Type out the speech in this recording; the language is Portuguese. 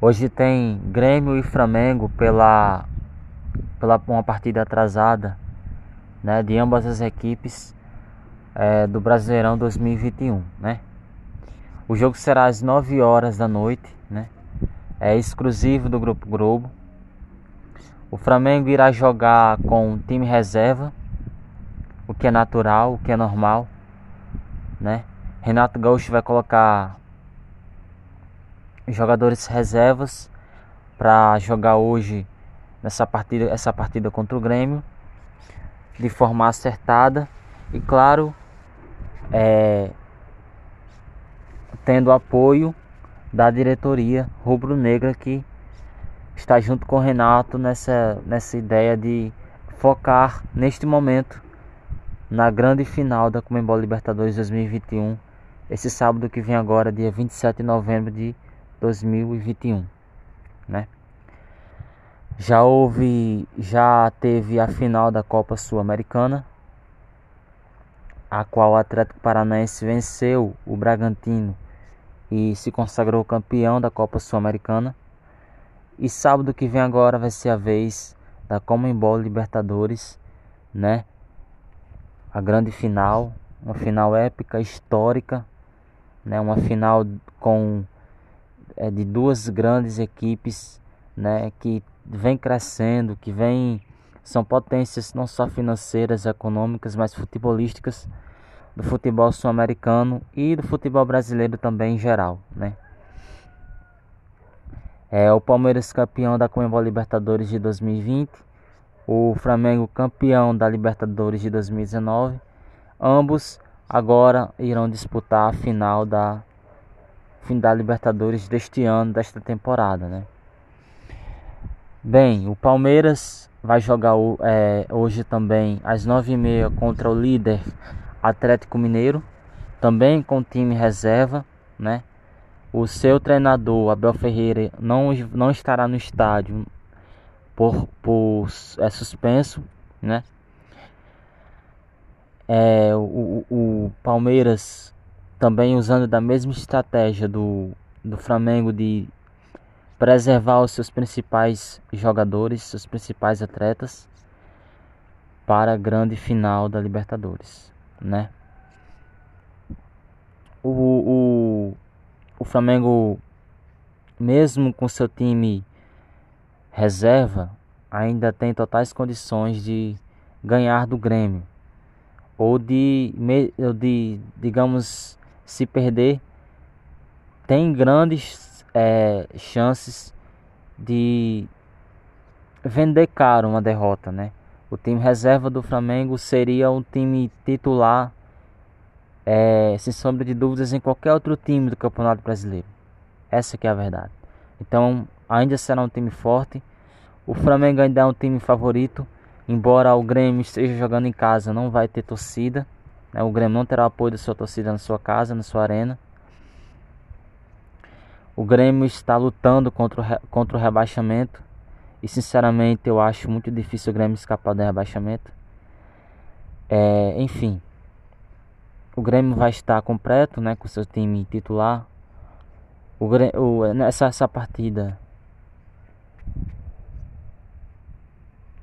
Hoje tem Grêmio e Flamengo pela, pela uma partida atrasada né, de ambas as equipes é, do Brasileirão 2021. Né? O jogo será às 9 horas da noite. Né? É exclusivo do Grupo Globo. O Flamengo irá jogar com time reserva, o que é natural, o que é normal. Né? Renato Gaúcho vai colocar jogadores reservas para jogar hoje nessa partida, essa partida contra o Grêmio de forma acertada e claro é, tendo apoio da diretoria rubro-negra que está junto com o Renato nessa, nessa ideia de focar neste momento na grande final da Comembol Libertadores 2021 esse sábado que vem agora dia 27 de novembro de 2021, né? Já houve, já teve a final da Copa Sul-Americana, a qual o Atlético Paranaense venceu o Bragantino e se consagrou campeão da Copa Sul-Americana. E sábado que vem agora vai ser a vez da Comembol Libertadores, né? A grande final, uma final épica, histórica, né? Uma final com é, de duas grandes equipes né, que vem crescendo, que vem são potências não só financeiras, econômicas, mas futebolísticas do futebol sul-americano e do futebol brasileiro também em geral, né? É o Palmeiras campeão da Comembol Libertadores de 2020, o Flamengo campeão da Libertadores de 2019. Ambos agora irão disputar a final da da Libertadores deste ano, desta temporada, né? Bem, o Palmeiras vai jogar é, hoje também às nove e meia contra o líder Atlético Mineiro, também com time reserva, né? O seu treinador Abel Ferreira não, não estará no estádio por, por é suspenso, né? É, o, o Palmeiras também usando da mesma estratégia do, do Flamengo de preservar os seus principais jogadores, seus principais atletas para a grande final da Libertadores, né? O, o, o Flamengo, mesmo com seu time reserva, ainda tem totais condições de ganhar do Grêmio ou de, de digamos, se perder, tem grandes é, chances de vender caro uma derrota, né? O time reserva do Flamengo seria um time titular, é, sem sombra de dúvidas, em qualquer outro time do Campeonato Brasileiro. Essa que é a verdade. Então, ainda será um time forte. O Flamengo ainda é um time favorito, embora o Grêmio esteja jogando em casa, não vai ter torcida. Né? O Grêmio não terá apoio da sua torcida na sua casa, na sua arena. O Grêmio está lutando contra o, contra o rebaixamento. E sinceramente eu acho muito difícil o Grêmio escapar do rebaixamento. É, enfim, o Grêmio vai estar completo né, com seu time titular. O, o, essa, essa partida